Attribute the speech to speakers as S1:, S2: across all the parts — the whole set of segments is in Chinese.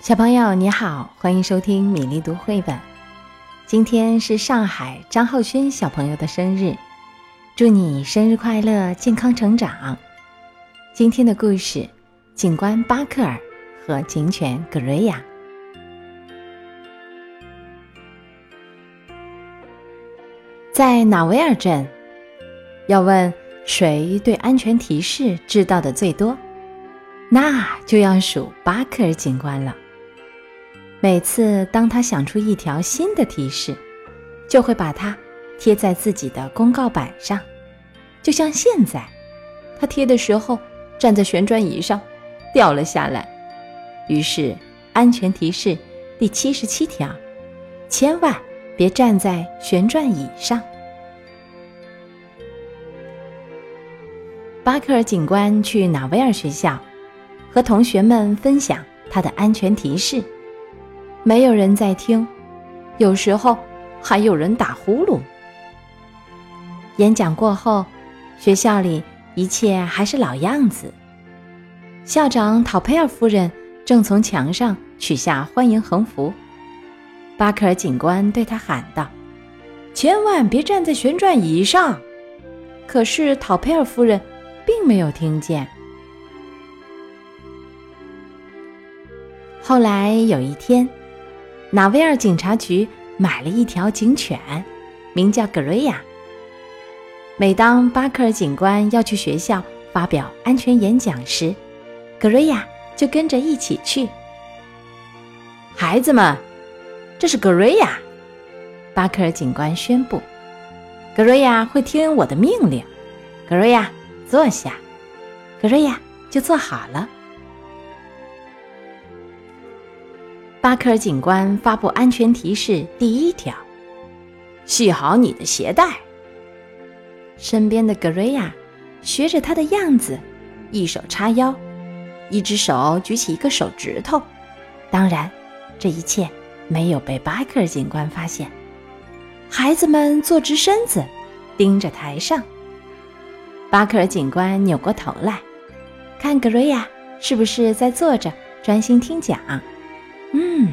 S1: 小朋友你好，欢迎收听米粒读绘本。今天是上海张浩轩小朋友的生日，祝你生日快乐，健康成长。今天的故事：警官巴克尔和警犬格瑞亚。在纳维尔镇，要问谁对安全提示知道的最多，那就要数巴克尔警官了。每次当他想出一条新的提示，就会把它贴在自己的公告板上，就像现在，他贴的时候站在旋转椅上，掉了下来。于是，安全提示第七十七条：千万别站在旋转椅上。巴克尔警官去纳维尔学校，和同学们分享他的安全提示。没有人在听，有时候还有人打呼噜。演讲过后，学校里一切还是老样子。校长陶佩尔夫人正从墙上取下欢迎横幅。巴克尔警官对他喊道：“千万别站在旋转椅上！”可是陶佩尔夫人并没有听见。后来有一天。纳维尔警察局买了一条警犬，名叫格瑞亚。每当巴克尔警官要去学校发表安全演讲时，格瑞亚就跟着一起去。孩子们，这是格瑞亚，巴克尔警官宣布。格瑞亚会听我的命令。格瑞亚，坐下。格瑞亚就坐好了。巴克尔警官发布安全提示：第一条，系好你的鞋带。身边的格瑞亚学着他的样子，一手叉腰，一只手举起一个手指头。当然，这一切没有被巴克尔警官发现。孩子们坐直身子，盯着台上。巴克尔警官扭过头来，看格瑞亚是不是在坐着专心听讲。嗯，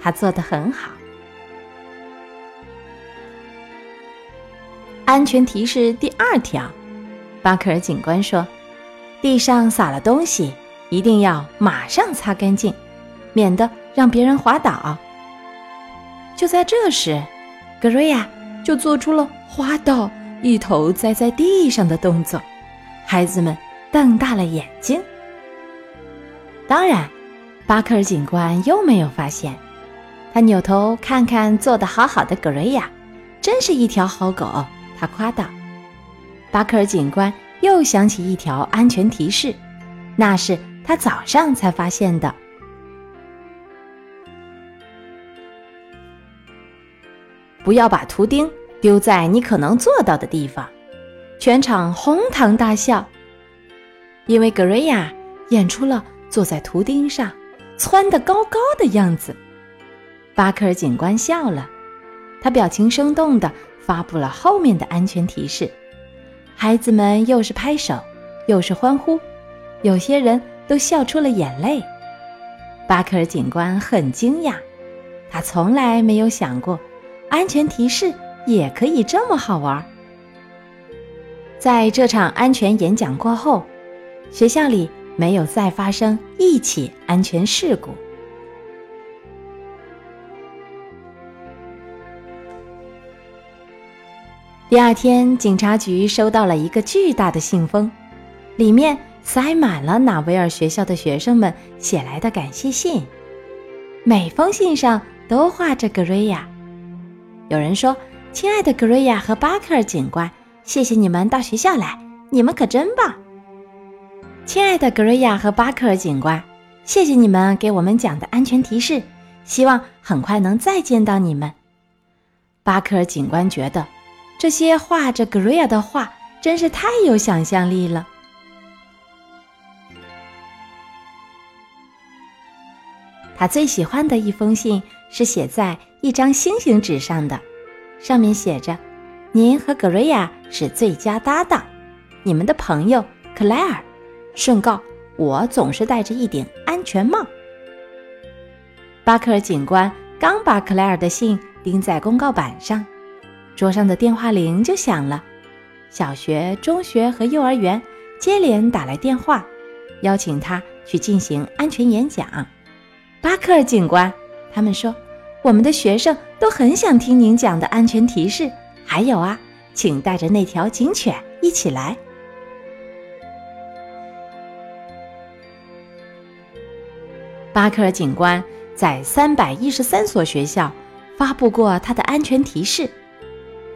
S1: 他做的很好。安全提示第二条，巴克尔警官说：“地上洒了东西，一定要马上擦干净，免得让别人滑倒。”就在这时，格瑞亚就做出了滑倒、一头栽在地上的动作，孩子们瞪大了眼睛。当然。巴克尔警官又没有发现，他扭头看看做得好好的格瑞亚，真是一条好狗。他夸道。巴克尔警官又想起一条安全提示，那是他早上才发现的：不要把图钉丢在你可能做到的地方。全场哄堂大笑，因为格瑞亚演出了坐在图钉上。蹿得高高的样子，巴克尔警官笑了，他表情生动地发布了后面的安全提示。孩子们又是拍手，又是欢呼，有些人都笑出了眼泪。巴克尔警官很惊讶，他从来没有想过，安全提示也可以这么好玩。在这场安全演讲过后，学校里。没有再发生一起安全事故。第二天，警察局收到了一个巨大的信封，里面塞满了纳维尔学校的学生们写来的感谢信，每封信上都画着格瑞亚。有人说：“亲爱的格瑞亚和巴克尔警官，谢谢你们到学校来，你们可真棒。”亲爱的格瑞亚和巴克尔警官，谢谢你们给我们讲的安全提示，希望很快能再见到你们。巴克尔警官觉得这些画着格瑞亚的画真是太有想象力了。他最喜欢的一封信是写在一张星星纸上的，上面写着：“您和格瑞亚是最佳搭档，你们的朋友克莱尔。”顺告，我总是戴着一顶安全帽。巴克尔警官刚把克莱尔的信钉在公告板上，桌上的电话铃就响了。小学、中学和幼儿园接连打来电话，邀请他去进行安全演讲。巴克尔警官，他们说，我们的学生都很想听您讲的安全提示。还有啊，请带着那条警犬一起来。巴克尔警官在三百一十三所学校发布过他的安全提示。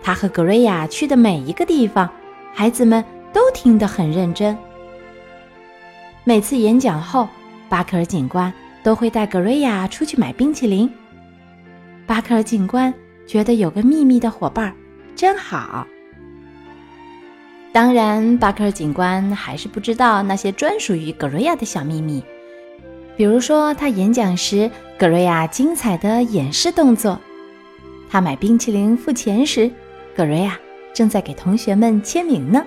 S1: 他和格瑞亚去的每一个地方，孩子们都听得很认真。每次演讲后，巴克尔警官都会带格瑞亚出去买冰淇淋。巴克尔警官觉得有个秘密的伙伴真好。当然，巴克尔警官还是不知道那些专属于格瑞亚的小秘密，比如说他演讲时格瑞亚精彩的演示动作，他买冰淇淋付钱时。格瑞亚正在给同学们签名呢。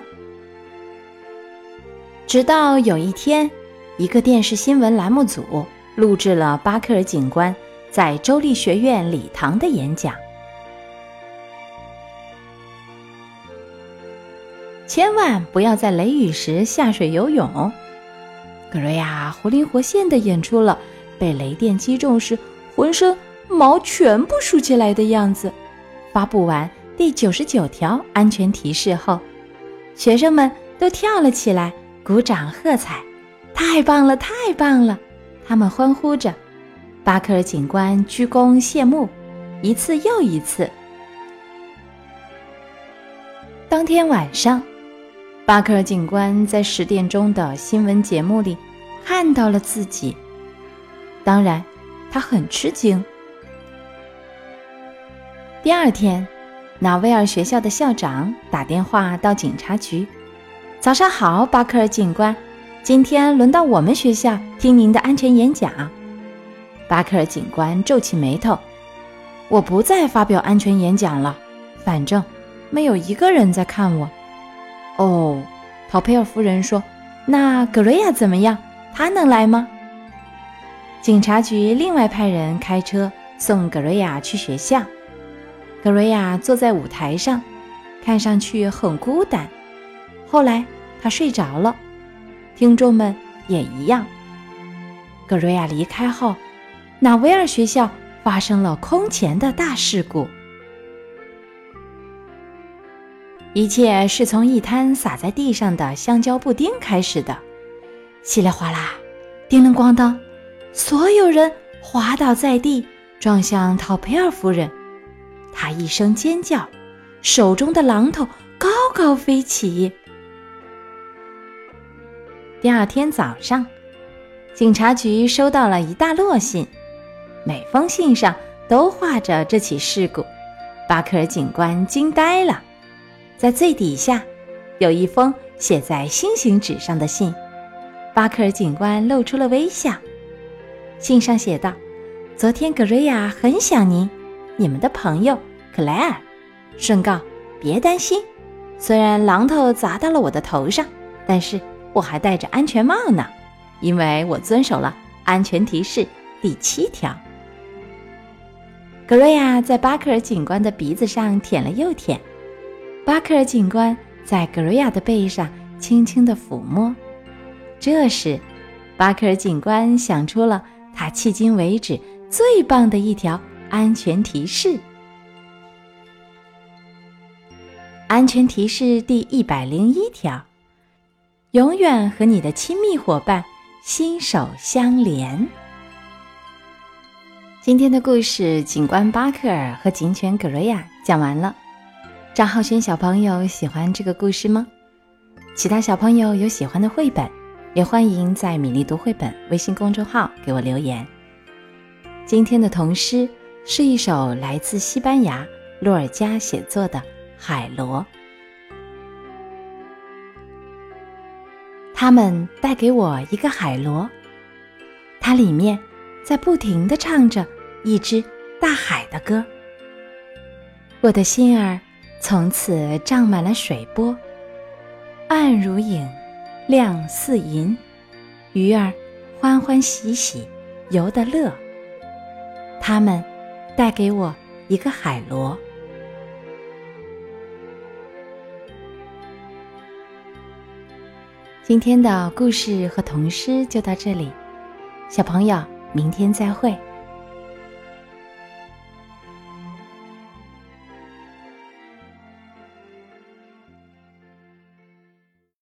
S1: 直到有一天，一个电视新闻栏目组录制了巴克尔警官在州立学院礼堂的演讲。千万不要在雷雨时下水游泳。格瑞亚活灵活现地演出了被雷电击中时浑身毛全部竖起来的样子。发布完。第九十九条安全提示后，学生们都跳了起来，鼓掌喝彩，太棒了，太棒了！他们欢呼着。巴克尔警官鞠躬谢幕，一次又一次。当天晚上，巴克尔警官在十点钟的新闻节目里看到了自己，当然，他很吃惊。第二天。纳威尔学校的校长打电话到警察局：“早上好，巴克尔警官，今天轮到我们学校听您的安全演讲。”巴克尔警官皱起眉头：“我不再发表安全演讲了，反正没有一个人在看我。”哦，陶佩尔夫人说：“那格瑞亚怎么样？他能来吗？”警察局另外派人开车送格瑞亚去学校。格瑞亚坐在舞台上，看上去很孤单。后来他睡着了，听众们也一样。格瑞亚离开后，纳维尔学校发生了空前的大事故。一切是从一滩洒在地上的香蕉布丁开始的，稀里哗啦，叮铃咣当，所有人滑倒在地，撞向陶佩尔夫人。他一声尖叫，手中的榔头高高飞起。第二天早上，警察局收到了一大摞信，每封信上都画着这起事故。巴克尔警官惊呆了。在最底下，有一封写在星星纸上的信。巴克尔警官露出了微笑。信上写道：“昨天格瑞亚很想您。”你们的朋友克莱尔，顺告别担心，虽然榔头砸到了我的头上，但是我还戴着安全帽呢，因为我遵守了安全提示第七条。格瑞亚在巴克尔警官的鼻子上舔了又舔，巴克尔警官在格瑞亚的背上轻轻地抚摸。这时，巴克尔警官想出了他迄今为止最棒的一条。安全提示。安全提示第一百零一条：永远和你的亲密伙伴心手相连。今天的故事，警官巴克尔和警犬格瑞亚讲完了。张浩轩小朋友喜欢这个故事吗？其他小朋友有喜欢的绘本，也欢迎在米粒读绘本微信公众号给我留言。今天的童诗。是一首来自西班牙洛尔加写作的《海螺》。他们带给我一个海螺，它里面在不停的唱着一支大海的歌。我的心儿从此涨满了水波，暗如影，亮似银，鱼儿欢欢喜喜游得乐。他们带给我一个海螺。今天的故事和童诗就到这里，小朋友，明天再会。